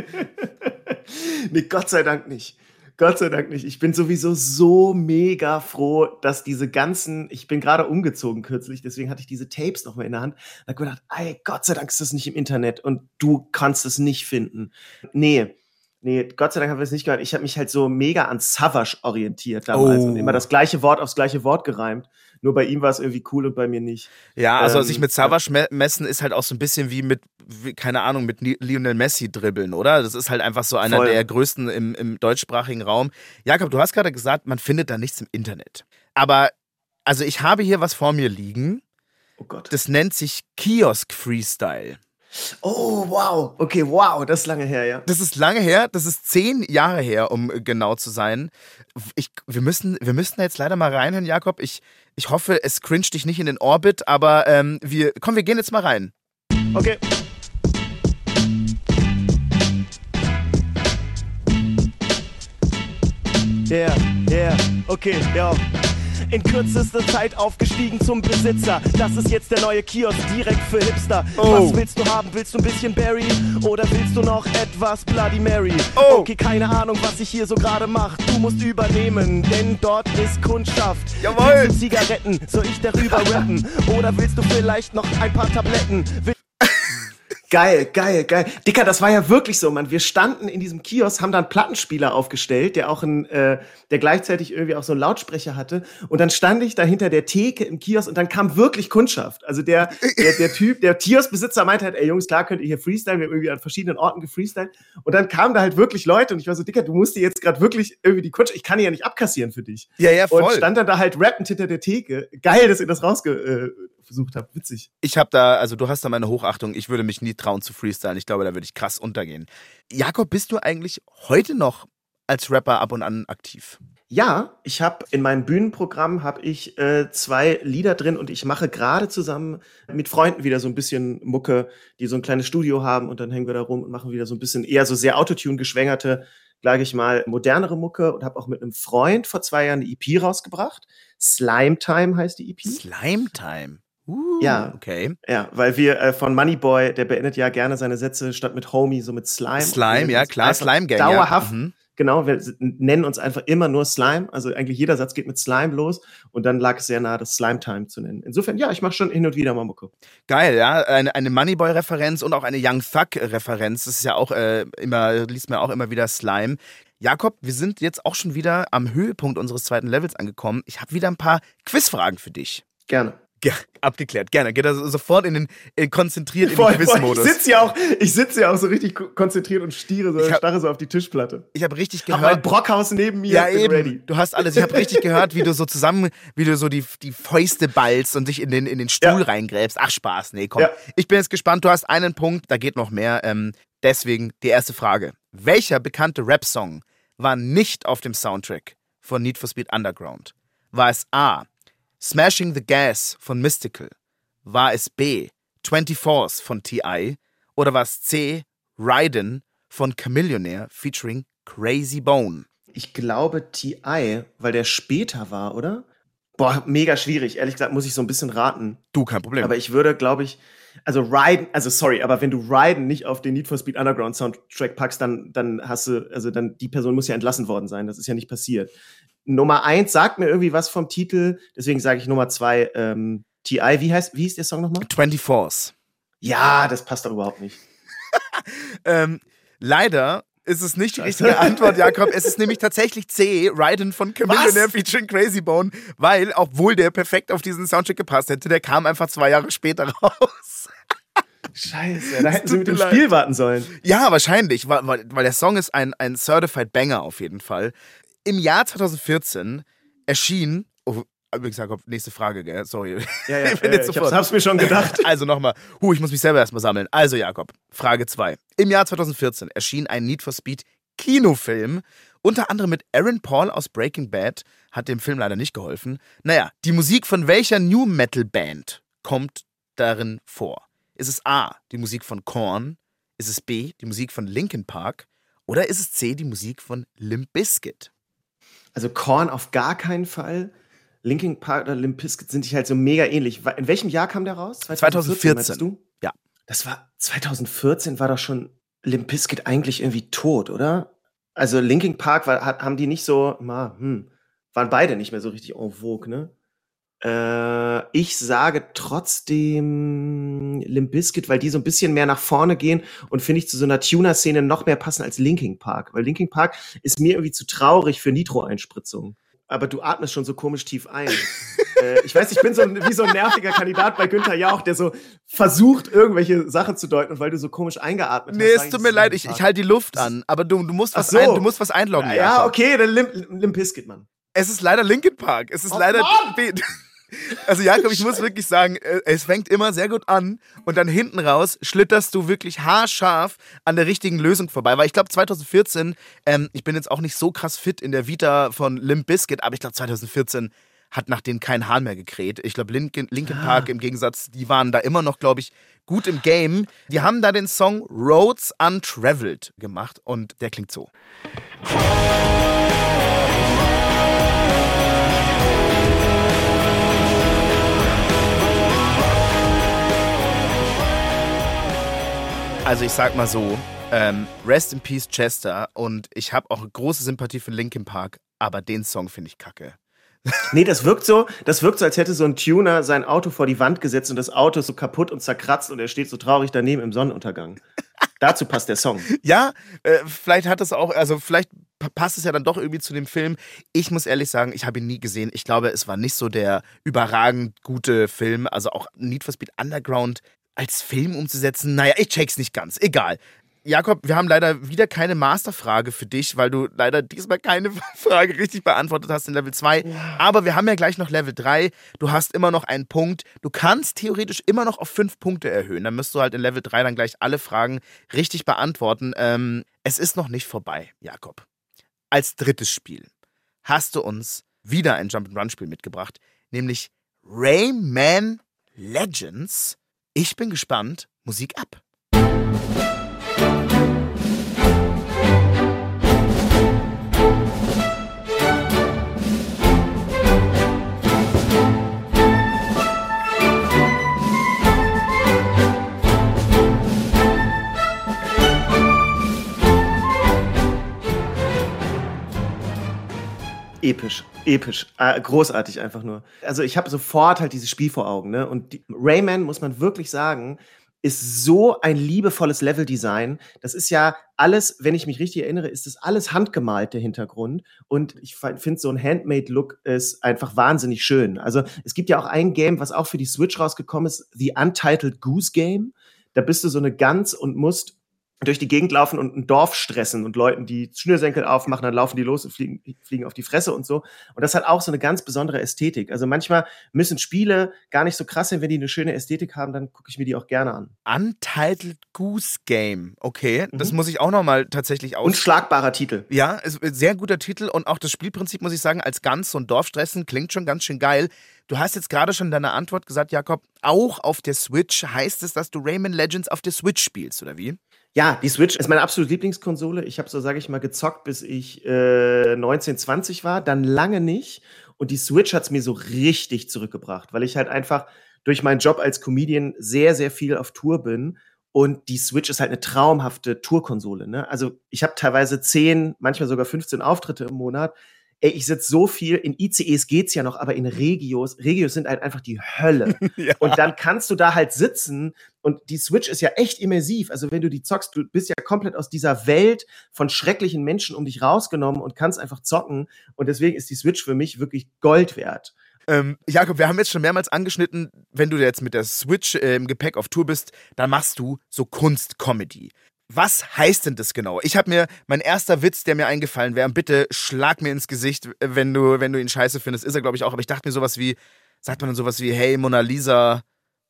nee, Gott sei Dank nicht. Gott sei Dank nicht. Ich bin sowieso so mega froh, dass diese ganzen, ich bin gerade umgezogen kürzlich, deswegen hatte ich diese Tapes noch mal in der Hand. Da habe ich gedacht, ey, Gott sei Dank ist das nicht im Internet und du kannst es nicht finden. Nee, Nee, Gott sei Dank haben wir es nicht gehört. Ich habe mich halt so mega an Savage orientiert damals oh. und immer das gleiche Wort aufs gleiche Wort gereimt. Nur bei ihm war es irgendwie cool und bei mir nicht. Ja, also ähm, sich mit Savage me messen ist halt auch so ein bisschen wie mit, wie, keine Ahnung, mit Lionel Messi dribbeln, oder? Das ist halt einfach so einer voll. der größten im, im deutschsprachigen Raum. Jakob, du hast gerade gesagt, man findet da nichts im Internet. Aber, also ich habe hier was vor mir liegen. Oh Gott. Das nennt sich Kiosk Freestyle. Oh, wow. Okay, wow, das ist lange her, ja. Das ist lange her, das ist zehn Jahre her, um genau zu sein. Ich, wir, müssen, wir müssen jetzt leider mal reinhören, Jakob. Ich, ich hoffe, es cringet dich nicht in den Orbit, aber ähm, wir, komm, wir gehen jetzt mal rein. Okay. Yeah, yeah, okay, ja in kürzester Zeit aufgestiegen zum Besitzer. Das ist jetzt der neue Kiosk direkt für Hipster. Oh. Was willst du haben? Willst du ein bisschen Berry oder willst du noch etwas Bloody Mary? Oh. Okay, keine Ahnung, was ich hier so gerade mach. Du musst übernehmen, denn dort ist Kundschaft. Jawohl. Willst du Zigaretten? Soll ich darüber rappen? Oder willst du vielleicht noch ein paar Tabletten? Will Geil, geil, geil. Dicker, das war ja wirklich so, man. Wir standen in diesem Kiosk, haben da einen Plattenspieler aufgestellt, der auch ein, äh, der gleichzeitig irgendwie auch so einen Lautsprecher hatte. Und dann stand ich da hinter der Theke im Kiosk und dann kam wirklich Kundschaft. Also der, der, der Typ, der Kioskbesitzer meinte halt, ey Jungs, klar könnt ihr hier freestylen. Wir haben irgendwie an verschiedenen Orten gefreestylt. Und dann kamen da halt wirklich Leute und ich war so, Dicker, du musst dir jetzt gerade wirklich irgendwie die Kundschaft, ich kann die ja nicht abkassieren für dich. Ja, ja, voll. Und stand dann da halt rappend hinter der Theke. Geil, dass ihr das rausge, äh, versucht habt. Witzig. Ich habe da, also du hast da meine Hochachtung. Ich würde mich nie trauen zu freestylen. Ich glaube, da würde ich krass untergehen. Jakob, bist du eigentlich heute noch als Rapper ab und an aktiv? Ja, ich habe in meinem Bühnenprogramm habe ich äh, zwei Lieder drin und ich mache gerade zusammen mit Freunden wieder so ein bisschen Mucke, die so ein kleines Studio haben und dann hängen wir da rum und machen wieder so ein bisschen eher so sehr Autotune geschwängerte, sage ich mal, modernere Mucke und habe auch mit einem Freund vor zwei Jahren eine EP rausgebracht. Slime Time heißt die EP. Slime Time. Uh, ja, okay. Ja, weil wir äh, von Moneyboy, der beendet ja gerne seine Sätze statt mit Homie, so mit Slime. Slime, ja, klar, Slime Gang. Dauerhaft. Ja. Mhm. Genau, wir nennen uns einfach immer nur Slime. Also eigentlich jeder Satz geht mit Slime los und dann lag es sehr nahe, das Slime Time zu nennen. Insofern, ja, ich mache schon hin und wieder mal Mucke. Geil, ja. Eine, eine Moneyboy-Referenz und auch eine Young Thug-Referenz. Das ist ja auch äh, immer, liest mir auch immer wieder Slime. Jakob, wir sind jetzt auch schon wieder am Höhepunkt unseres zweiten Levels angekommen. Ich habe wieder ein paar Quizfragen für dich. Gerne. Ja, abgeklärt, gerne. Geht also sofort in den äh, konzentriert in den Quizmodus. Ich sitze ja auch, ich sitze ja auch so richtig konzentriert und stiere so, hab, starre so auf die Tischplatte. Ich habe richtig gehört. Mein Brockhaus neben mir. Ja eben. Ready. Du hast alles. Ich habe richtig gehört, wie du so zusammen, wie du so die die Fäuste ballst und dich in den in den Stuhl ja. reingräbst. Ach Spaß, nee, komm. Ja. Ich bin jetzt gespannt. Du hast einen Punkt, da geht noch mehr. Ähm, deswegen die erste Frage: Welcher bekannte Rap-Song war nicht auf dem Soundtrack von Need for Speed Underground? War es A. Smashing the Gas von Mystical? War es B. 24s von T.I. oder war es C. Ryden von Chamillionaire featuring Crazy Bone? Ich glaube T.I., weil der später war, oder? Boah, mega schwierig. Ehrlich gesagt muss ich so ein bisschen raten. Du, kein Problem. Aber ich würde, glaube ich, also Ryden, also sorry, aber wenn du Ryden nicht auf den Need for Speed Underground Soundtrack packst, dann, dann hast du, also dann, die Person muss ja entlassen worden sein. Das ist ja nicht passiert. Nummer eins sagt mir irgendwie was vom Titel, deswegen sage ich Nummer zwei, ähm, T.I., wie heißt, wie hieß der Song nochmal? 24s. Ja, das passt doch überhaupt nicht. ähm, leider ist es nicht die richtige Antwort, Jakob. Es ist nämlich tatsächlich C, Ryden von Chameleon featuring Crazy Bone, weil, obwohl der perfekt auf diesen Soundtrack gepasst hätte, der kam einfach zwei Jahre später raus. Scheiße, da hätten sie mit dem leid. Spiel warten sollen. Ja, wahrscheinlich, weil, weil der Song ist ein, ein Certified Banger auf jeden Fall. Im Jahr 2014 erschien, oh, übrigens Jakob, nächste Frage, gell? Sorry. Ja, ja, ich, bin äh, jetzt ich hab's, hab's mir schon gedacht. Also nochmal, huh, ich muss mich selber erstmal sammeln. Also Jakob, Frage 2. Im Jahr 2014 erschien ein Need for Speed Kinofilm Unter anderem mit Aaron Paul aus Breaking Bad hat dem Film leider nicht geholfen. Naja, die Musik von welcher New Metal Band kommt darin vor? Ist es A, die Musik von Korn? Ist es B, die Musik von Linkin Park? Oder ist es C, die Musik von Limp Bizkit? Also Korn auf gar keinen Fall. Linkin Park oder Limp Bizkit sind sich halt so mega ähnlich. In welchem Jahr kam der raus? 2014. 2014. Du? Ja. Das war 2014 war doch schon Limp Bizkit eigentlich irgendwie tot, oder? Also Linkin Park war, haben die nicht so, ma, hm, waren beide nicht mehr so richtig en vogue, ne? Äh, ich sage trotzdem Limp Bizkit, weil die so ein bisschen mehr nach vorne gehen und finde ich zu so einer Tuner-Szene noch mehr passen als Linkin Park. Weil Linkin Park ist mir irgendwie zu traurig für Nitro-Einspritzungen aber du atmest schon so komisch tief ein. äh, ich weiß, ich bin so ein, wie so ein nerviger Kandidat bei Günther Jauch, der so versucht, irgendwelche Sachen zu deuten, weil du so komisch eingeatmet nee, hast. Nee, es tut mir leid, ich, ich halte die Luft an, aber du, du, musst, was so. ein, du musst was einloggen. Ja, ja okay, dann Limp, Limp Bizkit, Mann. Es ist leider Linkin Park. Es ist oh, leider. Mann! Also Jakob, ich muss wirklich sagen, äh, es fängt immer sehr gut an und dann hinten raus schlitterst du wirklich haarscharf an der richtigen Lösung vorbei. Weil ich glaube 2014, ähm, ich bin jetzt auch nicht so krass fit in der Vita von Limp Bizkit, aber ich glaube 2014 hat nach denen kein Hahn mehr gekräht. Ich glaube Linkin, Linkin ah. Park im Gegensatz, die waren da immer noch, glaube ich, gut im Game. Die haben da den Song Roads Untraveled gemacht und der klingt so. Also ich sag mal so, ähm, Rest in Peace Chester und ich habe auch große Sympathie für Linkin Park, aber den Song finde ich kacke. nee, das wirkt so, das wirkt so, als hätte so ein Tuner sein Auto vor die Wand gesetzt und das Auto ist so kaputt und zerkratzt und er steht so traurig daneben im Sonnenuntergang. Dazu passt der Song. Ja, äh, vielleicht hat es auch, also vielleicht passt es ja dann doch irgendwie zu dem Film. Ich muss ehrlich sagen, ich habe ihn nie gesehen. Ich glaube, es war nicht so der überragend gute Film. Also auch Need for Speed Underground als Film umzusetzen, naja, ich check's nicht ganz. Egal. Jakob, wir haben leider wieder keine Masterfrage für dich, weil du leider diesmal keine Frage richtig beantwortet hast in Level 2. Aber wir haben ja gleich noch Level 3. Du hast immer noch einen Punkt. Du kannst theoretisch immer noch auf 5 Punkte erhöhen. Dann müsst du halt in Level 3 dann gleich alle Fragen richtig beantworten. Ähm, es ist noch nicht vorbei, Jakob. Als drittes Spiel hast du uns wieder ein Jump-and-Run-Spiel mitgebracht, nämlich Rayman Legends. Ich bin gespannt. Musik ab. Episch, episch, äh, großartig einfach nur. Also ich habe sofort halt dieses Spiel vor Augen, ne? Und die, Rayman muss man wirklich sagen, ist so ein liebevolles Leveldesign. Das ist ja alles, wenn ich mich richtig erinnere, ist das alles handgemalt, der Hintergrund. Und ich finde, so ein Handmade-Look ist einfach wahnsinnig schön. Also es gibt ja auch ein Game, was auch für die Switch rausgekommen ist, The Untitled Goose Game. Da bist du so eine Gans und musst durch die Gegend laufen und ein Dorf stressen und Leuten die Schnürsenkel aufmachen, dann laufen die los und fliegen, fliegen auf die Fresse und so. Und das hat auch so eine ganz besondere Ästhetik. Also manchmal müssen Spiele gar nicht so krass sein, wenn die eine schöne Ästhetik haben, dann gucke ich mir die auch gerne an. Untitled Goose Game, okay, mhm. das muss ich auch nochmal tatsächlich aus. Unschlagbarer Titel. Ja, sehr guter Titel und auch das Spielprinzip, muss ich sagen, als ganz so ein Dorfstressen klingt schon ganz schön geil. Du hast jetzt gerade schon in deiner Antwort gesagt, Jakob, auch auf der Switch heißt es, dass du Rayman Legends auf der Switch spielst, oder wie? Ja, die Switch ist meine absolute Lieblingskonsole. Ich habe so, sage ich mal, gezockt, bis ich äh, 19, 20 war, dann lange nicht. Und die Switch hat es mir so richtig zurückgebracht, weil ich halt einfach durch meinen Job als Comedian sehr, sehr viel auf Tour bin. Und die Switch ist halt eine traumhafte Tourkonsole. Ne? Also ich habe teilweise 10, manchmal sogar 15 Auftritte im Monat ey, ich sitze so viel, in ICEs geht's ja noch, aber in Regios, Regios sind halt einfach die Hölle. ja. Und dann kannst du da halt sitzen und die Switch ist ja echt immersiv. Also wenn du die zockst, du bist ja komplett aus dieser Welt von schrecklichen Menschen um dich rausgenommen und kannst einfach zocken. Und deswegen ist die Switch für mich wirklich Gold wert. Ähm, Jakob, wir haben jetzt schon mehrmals angeschnitten, wenn du jetzt mit der Switch äh, im Gepäck auf Tour bist, dann machst du so Kunst-Comedy was heißt denn das genau? Ich habe mir, mein erster Witz, der mir eingefallen wäre, bitte schlag mir ins Gesicht, wenn du, wenn du ihn scheiße findest, ist er, glaube ich, auch. Aber ich dachte mir sowas wie, sagt man dann sowas wie, hey, Mona Lisa,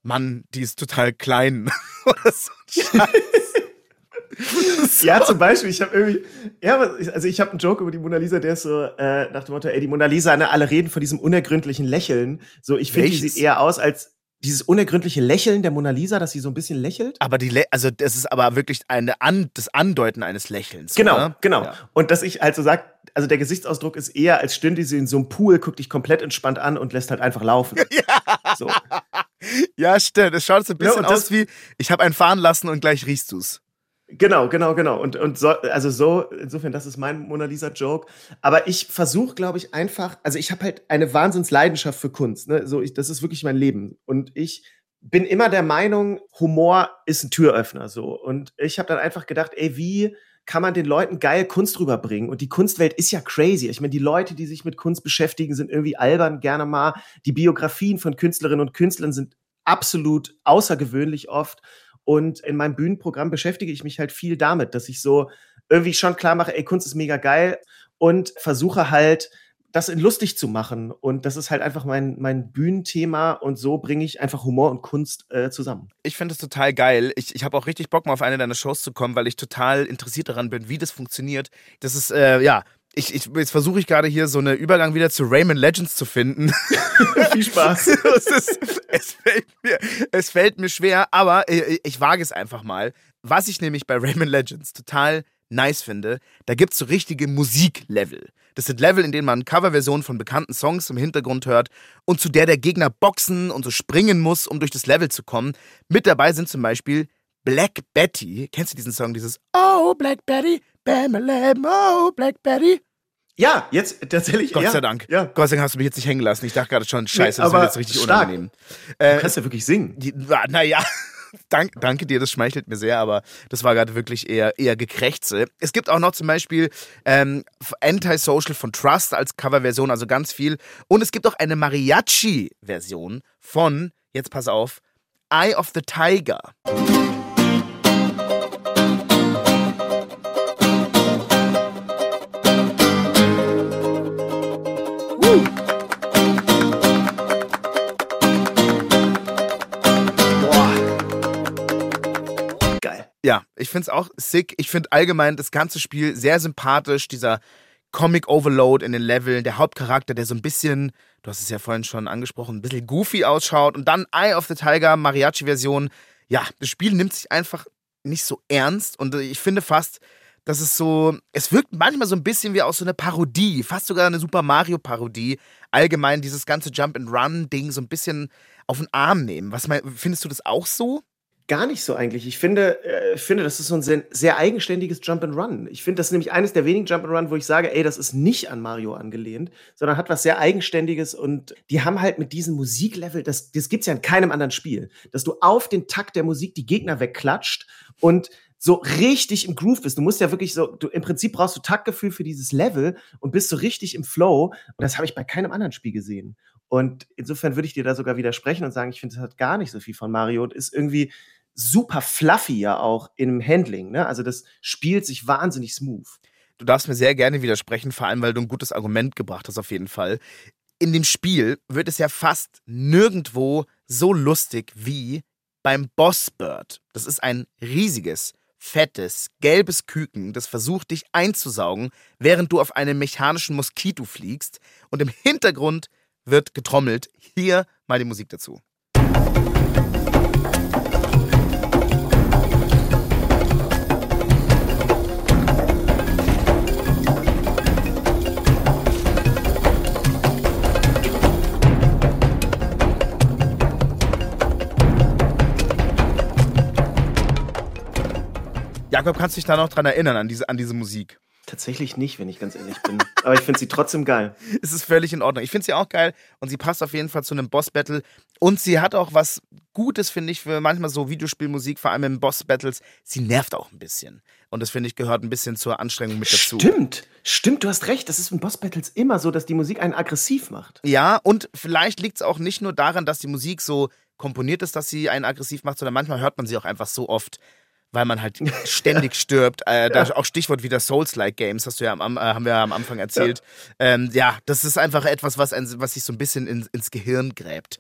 Mann, die ist total klein. Oder so Scheiß. Ja, zum Beispiel, ich habe irgendwie, ja, also ich habe einen Joke über die Mona Lisa, der ist so äh, nach dem Motto, ey, die Mona Lisa, ne, alle reden von diesem unergründlichen Lächeln. So, ich finde, die sieht eher aus als dieses unergründliche Lächeln der Mona Lisa, dass sie so ein bisschen lächelt. Aber die, Lä also das ist aber wirklich eine An das Andeuten eines Lächelns. Genau, oder? genau. Ja. Und dass ich halt so sag, also der Gesichtsausdruck ist eher, als stünde sie in so einem Pool, guckt dich komplett entspannt an und lässt halt einfach laufen. Ja. So. ja, stimmt. Es schaut so ein Ja, bisschen das- aus wie, ich habe einen fahren lassen und gleich riechst du's. Genau, genau, genau. Und, und so, also so, insofern, das ist mein Mona Lisa-Joke. Aber ich versuche, glaube ich, einfach, also ich habe halt eine Wahnsinnsleidenschaft für Kunst. Ne? So, ich, das ist wirklich mein Leben. Und ich bin immer der Meinung, Humor ist ein Türöffner. So. Und ich habe dann einfach gedacht, ey, wie kann man den Leuten geil Kunst rüberbringen? Und die Kunstwelt ist ja crazy. Ich meine, die Leute, die sich mit Kunst beschäftigen, sind irgendwie albern gerne mal. Die Biografien von Künstlerinnen und Künstlern sind absolut außergewöhnlich oft. Und in meinem Bühnenprogramm beschäftige ich mich halt viel damit, dass ich so irgendwie schon klar mache, ey, Kunst ist mega geil und versuche halt, das in lustig zu machen. Und das ist halt einfach mein, mein Bühnenthema und so bringe ich einfach Humor und Kunst äh, zusammen. Ich finde es total geil. Ich, ich habe auch richtig Bock, mal auf eine deiner Shows zu kommen, weil ich total interessiert daran bin, wie das funktioniert. Das ist, äh, ja, ich, ich, jetzt versuche ich gerade hier so einen Übergang wieder zu Raymond Legends zu finden. viel Spaß. es, ist, es, fällt mir, es fällt mir schwer, aber äh, ich wage es einfach mal. Was ich nämlich bei Raymond Legends total nice finde, da gibt es so richtige Musiklevel. Das sind Level, in denen man Coverversionen von bekannten Songs im Hintergrund hört und zu der der Gegner boxen und so springen muss, um durch das Level zu kommen. Mit dabei sind zum Beispiel Black Betty. Kennst du diesen Song, dieses Oh, Black Betty, bam, oh, Black Betty? Ja, jetzt tatsächlich. Gott ja, sei Dank. Ja. Gott sei Dank hast du mich jetzt nicht hängen lassen. Ich dachte gerade schon, scheiße, das aber wird jetzt richtig stark. unangenehm. Du Äh, kannst ja wirklich singen. Naja, dank, danke dir, das schmeichelt mir sehr, aber das war gerade wirklich eher, eher Gekrächze. Es gibt auch noch zum Beispiel ähm, Anti-Social von Trust als Coverversion, also ganz viel. Und es gibt auch eine Mariachi-Version von, jetzt pass auf, Eye of the Tiger. Ich finde es auch sick. Ich finde allgemein das ganze Spiel sehr sympathisch. Dieser Comic Overload in den Leveln, der Hauptcharakter, der so ein bisschen, du hast es ja vorhin schon angesprochen, ein bisschen goofy ausschaut. Und dann Eye of the Tiger, Mariachi-Version. Ja, das Spiel nimmt sich einfach nicht so ernst. Und ich finde fast, dass es so, es wirkt manchmal so ein bisschen wie aus so einer Parodie, fast sogar eine Super Mario-Parodie. Allgemein dieses ganze Jump-and-Run-Ding so ein bisschen auf den Arm nehmen. Was mein, findest du das auch so? Gar nicht so eigentlich. Ich finde, äh, finde, das ist so ein sehr, sehr eigenständiges Jump and Run. Ich finde, das ist nämlich eines der wenigen Jump and Run, wo ich sage, ey, das ist nicht an Mario angelehnt, sondern hat was sehr eigenständiges und die haben halt mit diesem Musiklevel, das, das gibt's ja in keinem anderen Spiel, dass du auf den Takt der Musik die Gegner wegklatscht und so richtig im Groove bist. Du musst ja wirklich so, du im Prinzip brauchst du Taktgefühl für dieses Level und bist so richtig im Flow. Und das habe ich bei keinem anderen Spiel gesehen. Und insofern würde ich dir da sogar widersprechen und sagen, ich finde, das hat gar nicht so viel von Mario und ist irgendwie super fluffy ja auch im Handling. Ne? Also das spielt sich wahnsinnig smooth. Du darfst mir sehr gerne widersprechen, vor allem weil du ein gutes Argument gebracht hast, auf jeden Fall. In dem Spiel wird es ja fast nirgendwo so lustig wie beim Bossbird. Das ist ein riesiges, fettes, gelbes Küken, das versucht, dich einzusaugen, während du auf einem mechanischen Moskito fliegst. Und im Hintergrund wird getrommelt. Hier mal die Musik dazu. Jakob, kannst du dich da noch dran erinnern, an diese, an diese Musik? Tatsächlich nicht, wenn ich ganz ehrlich bin. Aber ich finde sie trotzdem geil. Es ist völlig in Ordnung. Ich finde sie auch geil und sie passt auf jeden Fall zu einem Boss-Battle. Und sie hat auch was Gutes, finde ich, für manchmal so Videospielmusik, vor allem in Boss-Battles. Sie nervt auch ein bisschen. Und das, finde ich, gehört ein bisschen zur Anstrengung mit dazu. Stimmt, stimmt, du hast recht. Das ist in Boss-Battles immer so, dass die Musik einen aggressiv macht. Ja, und vielleicht liegt es auch nicht nur daran, dass die Musik so komponiert ist, dass sie einen aggressiv macht, sondern manchmal hört man sie auch einfach so oft, weil man halt ständig stirbt. Äh, da auch Stichwort wieder Souls-like Games, hast du ja am, äh, haben wir ja am Anfang erzählt. Ja. Ähm, ja, das ist einfach etwas, was, ein, was sich so ein bisschen in, ins Gehirn gräbt.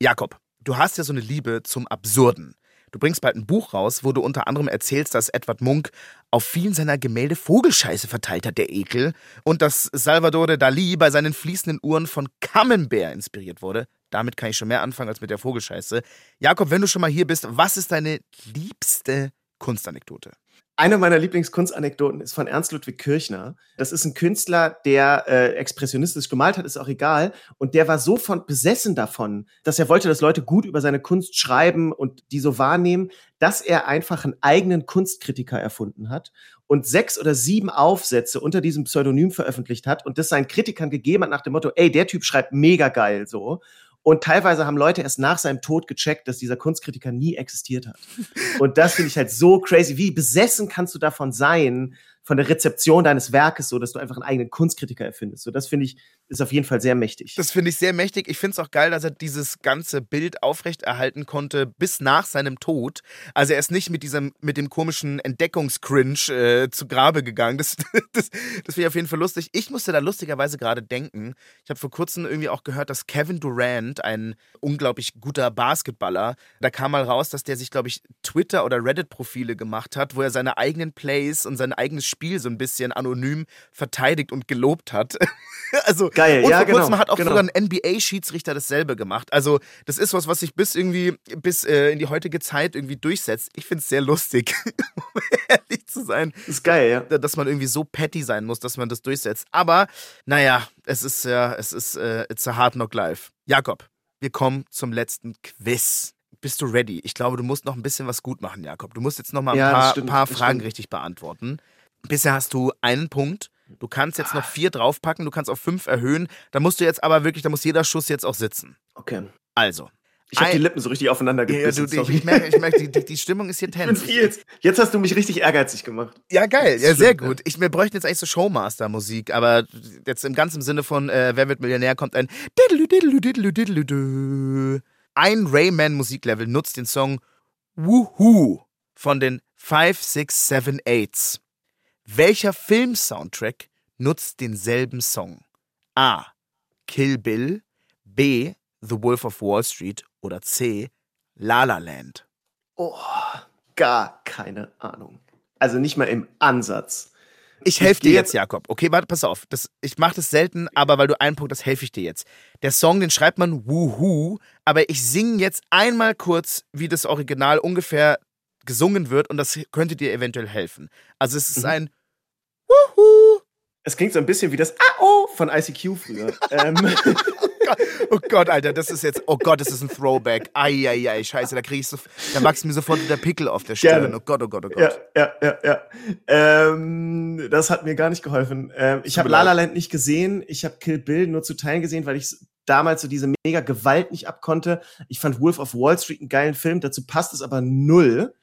Jakob, du hast ja so eine Liebe zum Absurden. du bringst bald ein Buch raus, wo du unter anderem erzählst, dass Edward Munk auf vielen seiner Gemälde Vogelscheiße verteilt hat, der Ekel, und dass Salvador Dali bei seinen fließenden Uhren von Camembert inspiriert wurde. Damit kann ich schon mehr anfangen als mit der Vogelscheiße. Jakob, wenn du schon mal hier bist, was ist deine liebste Kunstanekdote? Eine meiner Lieblingskunstanekdoten ist von Ernst Ludwig Kirchner. Das ist ein Künstler, der äh, expressionistisch gemalt hat, ist auch egal. Und der war so von besessen davon, dass er wollte, dass Leute gut über seine Kunst schreiben und die so wahrnehmen, dass er einfach einen eigenen Kunstkritiker erfunden hat und sechs oder sieben Aufsätze unter diesem Pseudonym veröffentlicht hat und das seinen Kritikern gegeben hat nach dem Motto, ey, der Typ schreibt mega geil so. Und teilweise haben Leute erst nach seinem Tod gecheckt, dass dieser Kunstkritiker nie existiert hat. Und das finde ich halt so crazy. Wie besessen kannst du davon sein, von der Rezeption deines Werkes, so dass du einfach einen eigenen Kunstkritiker erfindest. So, das finde ich, ist auf jeden Fall sehr mächtig. Das finde ich sehr mächtig. Ich finde es auch geil, dass er dieses ganze Bild aufrechterhalten konnte bis nach seinem Tod. Also er ist nicht mit diesem, mit dem komischen Entdeckungscringe äh, zu Grabe gegangen. Das, das, das finde ich auf jeden Fall lustig. Ich musste da lustigerweise gerade denken. Ich habe vor kurzem irgendwie auch gehört, dass Kevin Durant, ein unglaublich guter Basketballer, da kam mal raus, dass der sich, glaube ich, Twitter- oder Reddit-Profile gemacht hat, wo er seine eigenen Plays und sein eigenes Spiel so ein bisschen anonym verteidigt und gelobt hat. also geil, und ja, vor kurzem genau, hat auch genau. sogar ein NBA-Schiedsrichter dasselbe gemacht. Also das ist was, was sich bis irgendwie bis äh, in die heutige Zeit irgendwie durchsetzt. Ich finde es sehr lustig, um ehrlich zu sein. Das ist geil, ja. Dass man irgendwie so petty sein muss, dass man das durchsetzt. Aber naja, es ist ja, es ist äh, it's a hard knock life. Jakob, wir kommen zum letzten Quiz. Bist du ready? Ich glaube, du musst noch ein bisschen was gut machen, Jakob. Du musst jetzt noch mal ein Ja, paar, stimmt, paar Fragen richtig beantworten. Bisher hast du einen Punkt. Du kannst jetzt noch vier draufpacken, du kannst auf fünf erhöhen. Da musst du jetzt aber wirklich, da muss jeder Schuss jetzt auch sitzen. Okay. Also. Ich habe die Lippen so richtig aufeinander Ja, gebissen. du, ich, ich merke, ich merke die, die, Stimmung ist hier tense. jetzt, jetzt hast du mich richtig ehrgeizig gemacht. Ja, geil, ja, sehr ja. gut. Ich, wir bräuchten jetzt eigentlich so Showmaster-Musik, aber jetzt im ganzen Sinne von äh, Wer wird Millionär kommt ein. Ein Rayman-Musiklevel nutzt den Song Woohoo von den 5678s. Welcher Film-Soundtrack nutzt denselben Song? A. Kill Bill, B. The Wolf of Wall Street oder C. La La Land. Oh, gar keine Ahnung. Also nicht mal im Ansatz. Ich helfe dir jetzt, Jakob. Okay, warte, pass auf. Das, ich mache das selten, aber weil du einen Punkt hast, helfe ich dir jetzt. Der Song, den schreibt man Woohoo, aber ich singe jetzt einmal kurz, wie das Original ungefähr gesungen wird und das könnte dir eventuell helfen. Also es ist Mhm. ein Woohoo. Es klingt so ein bisschen wie das AO von ICQ früher. ähm, Oh Gott, Alter, das ist jetzt, oh Gott, das ist ein Throwback. Eieiei, scheiße, da kriege ich so, da wächst mir sofort der Pickel auf der Stirn. Gerne. Oh Gott, oh Gott, oh Gott. ja, ja, ja, ja. Ähm, das hat mir gar nicht geholfen. Ähm, ich habe La La. Land nicht gesehen. Ich habe Kill Bill nur zu Teilen gesehen, weil ich damals so diese mega Gewalt nicht abkonnte. Ich fand Wolf of Wall Street einen geilen Film. Dazu passt es aber null.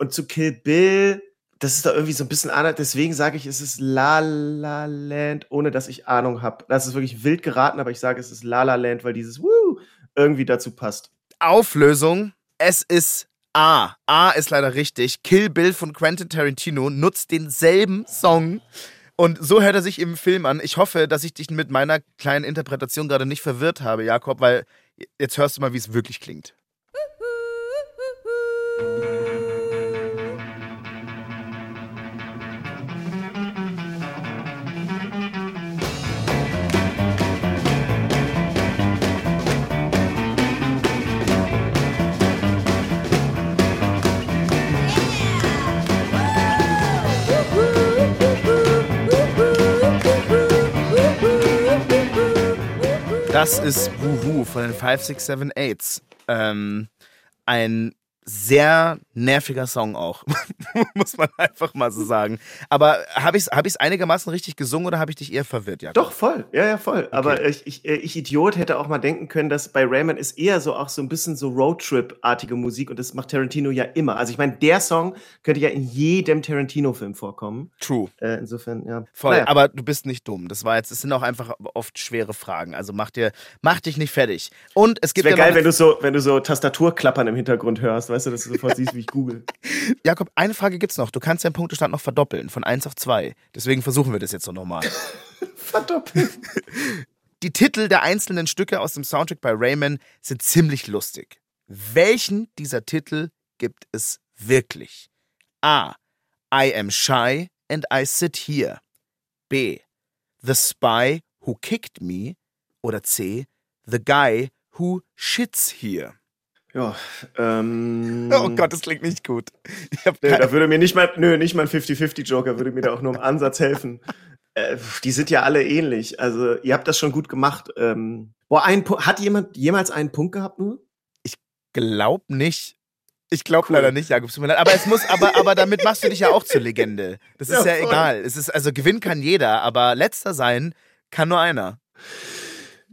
Und zu Kill Bill, das ist da irgendwie so ein bisschen anders. Deswegen sage ich, es ist La La Land, ohne dass ich Ahnung habe. Das ist wirklich wild geraten, aber ich sage, es ist La La Land, weil dieses Woo irgendwie dazu passt. Auflösung. Es ist A. A ist leider richtig. Kill Bill von Quentin Tarantino nutzt denselben Song. Und so hört er sich im Film an. Ich hoffe, dass ich dich mit meiner kleinen Interpretation gerade nicht verwirrt habe, Jakob, weil jetzt hörst du mal, wie es wirklich klingt. Das ist Wuhu von den 5678s. Ähm, ein sehr nerviger Song auch, muss man einfach mal so sagen. Aber habe ich es hab ich's einigermaßen richtig gesungen oder habe ich dich eher verwirrt, Jakob? Doch, voll. Ja, ja, voll. Aber ich, ich, äh, ich Idiot hätte auch mal denken können, dass bei Rayman ist eher so auch so ein bisschen so Roadtrip-artige Musik und das macht Tarantino ja immer. Also ich meine, der Song könnte ja in jedem Tarantino-Film vorkommen. True. Äh, insofern, ja. Voll, Naja. aber du bist nicht dumm. Das war jetzt, es sind auch einfach oft schwere Fragen. Also mach dir, mach dich nicht fertig. Und es gibt Wäre ja geil, wenn du so, wenn du so Tastaturklappern im Hintergrund hörst, weißt du, dass du sofort siehst, wie ich google. Jakob, eine Frage gibt's noch. Du kannst deinen Punktestand noch verdoppeln, von 1 auf 2. Deswegen versuchen wir das jetzt noch nochmal. Verdoppelt. Die Titel der einzelnen Stücke aus dem Soundtrack bei Rayman sind ziemlich lustig. Welchen dieser Titel gibt es wirklich? A. I am shy and I sit here. B. The spy who kicked me. Oder C. The guy who shits here. Ja, ähm. Oh Gott, das klingt nicht gut. Nee, da würde mir nicht mal, nö, nicht mal ein 50-50-Joker würde mir da auch nur im Ansatz helfen. Äh, die sind ja alle ähnlich. Also, ihr habt das schon gut gemacht. Ähm, boah, ein hat jemand jemals einen Punkt gehabt nur? Ich glaub nicht. Ich glaube cool. leider nicht, Jakob. Aber es muss, aber, aber damit machst du dich ja auch zur Legende. Das ist ja, ja egal. Es ist, also gewinnen kann jeder, aber letzter sein kann nur einer.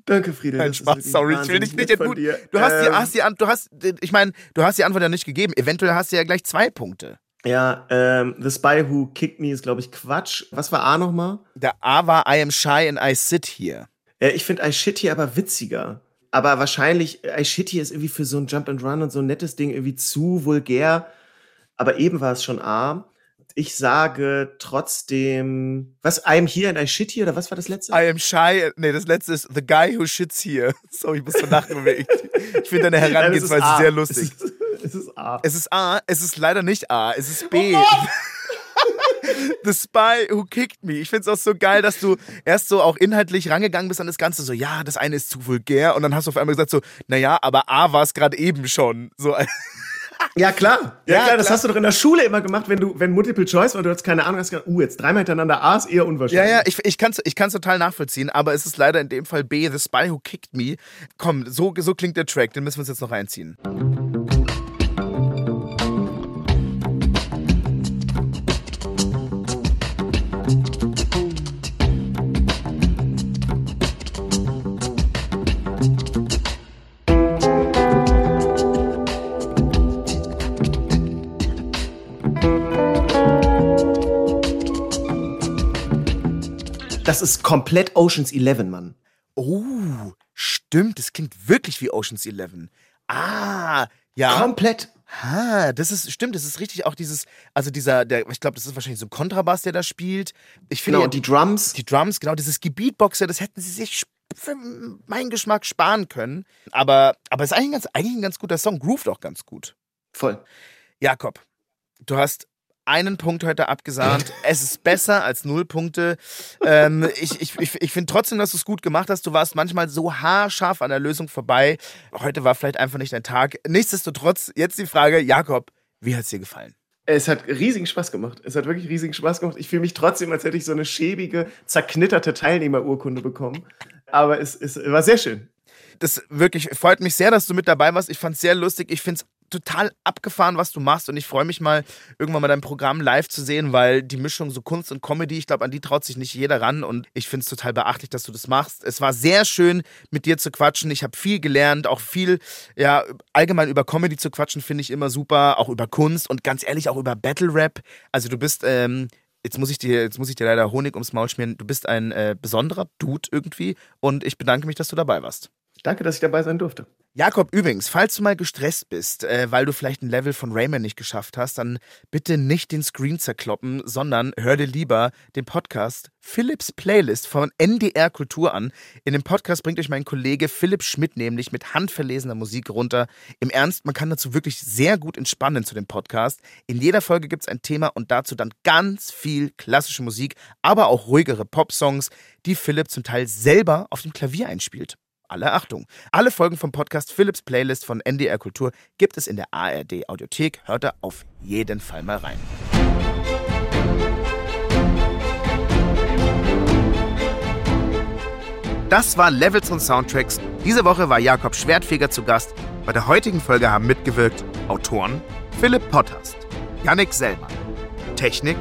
Danke, Friede. Kein Spaß, sorry, ich will dich nicht gut. Du hast, ähm, die, hast die, du hast, ich meine, du hast die Antwort ja nicht gegeben. Eventuell hast du ja gleich zwei Punkte. Ja, ähm, The Spy Who Kicked Me ist, glaube ich, Quatsch. Was war A nochmal? Der A war I am shy and I sit here. Ja, ich finde I shit here aber witziger. Aber wahrscheinlich, I shit here ist irgendwie für so ein Jump and Run und so ein nettes Ding irgendwie zu vulgär. Aber eben war es schon A. Ich sage trotzdem, was, I am here and I shit here, oder was war das letzte? I am shy, nee, das letzte ist The Guy Who Shits Here. So, ich muss so lachen. ich finde deine Herangehensweise Nein, sehr lustig. Es ist, es ist, A. Es ist A, es ist leider nicht A, es ist B. Oh The Spy Who Kicked Me. Ich finde es auch so geil, dass du erst so auch inhaltlich rangegangen bist an das Ganze. So, ja, das eine ist zu vulgär. Und dann hast du auf einmal gesagt so, naja, aber A war es gerade eben schon. So, Ja, klar. Ja, ja klar, das hast du doch in der Schule immer gemacht, wenn du, wenn Multiple Choice war, du hast keine Ahnung, hast gesagt, uh, jetzt dreimal hintereinander A ist eher unwahrscheinlich. Ja, ja, ich, ich kann es ich kann's total nachvollziehen, aber es ist leider in dem Fall B, The Spy Who Kicked Me. Komm, so, so klingt der Track, den müssen wir uns jetzt noch reinziehen. Das ist komplett Oceans 11, Mann. Oh, stimmt. Das klingt wirklich wie Oceans 11. Ah, ja. Komplett. Ah, das ist, stimmt, das ist richtig auch dieses, also dieser, der, ich glaube, das ist wahrscheinlich so ein Kontrabass, der da spielt. Ich finde. Genau, ja, die Drums. Die Drums, genau, dieses Gebietboxer, das hätten sie sich für meinen Geschmack sparen können. Aber, aber es ist eigentlich ein, ganz, eigentlich ein ganz guter Song, grooved auch ganz gut. Voll. Jakob, du hast einen Punkt heute abgesahnt. es ist besser als null Punkte. Ähm, ich ich, ich, ich finde trotzdem, dass du es gut gemacht hast. Du warst manchmal so haarscharf an der Lösung vorbei. Heute war vielleicht einfach nicht dein Tag. Nichtsdestotrotz, jetzt die Frage, Jakob, wie hat es dir gefallen? Es hat riesigen Spaß gemacht. Es hat wirklich riesigen Spaß gemacht. Ich fühle mich trotzdem, als hätte ich so eine schäbige, zerknitterte Teilnehmerurkunde bekommen. Aber es, es war sehr schön. Das wirklich freut mich sehr, dass du mit dabei warst. Ich fand es sehr lustig. Ich finde es total abgefahren, was du machst. Und ich freue mich mal, irgendwann mal dein Programm live zu sehen, weil die Mischung so Kunst und Comedy, ich glaube, an die traut sich nicht jeder ran. Und ich finde es total beachtlich, dass du das machst. Es war sehr schön, mit dir zu quatschen. Ich habe viel gelernt, auch viel, ja, allgemein über Comedy zu quatschen, finde ich immer super. Auch über Kunst und ganz ehrlich auch über Battle Rap. Also du bist, ähm, Jetzt muss, ich dir, jetzt muss ich dir leider Honig ums Maul schmieren. Du bist ein äh, besonderer Dude irgendwie und ich bedanke mich, dass du dabei warst. Danke, dass ich dabei sein durfte. Jakob, übrigens, falls du mal gestresst bist, äh, weil du vielleicht ein Level von Rayman nicht geschafft hast, dann bitte nicht den Screen zerkloppen, sondern hör dir lieber den Podcast Philips Playlist von NDR Kultur an. In dem Podcast bringt euch mein Kollege Philipp Schmidt nämlich mit handverlesener Musik runter. Im Ernst, man kann dazu wirklich sehr gut entspannen zu dem Podcast. In jeder Folge gibt es ein Thema und dazu dann ganz viel klassische Musik, aber auch ruhigere Popsongs, die Philipp zum Teil selber auf dem Klavier einspielt alle Achtung. Alle Folgen vom Podcast Philips Playlist von NDR Kultur gibt es in der ARD Audiothek. Hört da auf jeden Fall mal rein. Das war Levels und Soundtracks. Diese Woche war Jakob Schwertfeger zu Gast. Bei der heutigen Folge haben mitgewirkt Autoren Philipp Potthast, Yannick Sellmann, Technik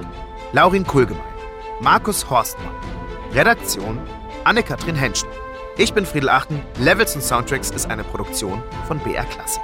Laurin Kulgemein, Markus Horstmann, Redaktion Anne-Kathrin Henschen. Ich bin Friedel Achten. Levels und Soundtracks ist eine Produktion von BR Classic.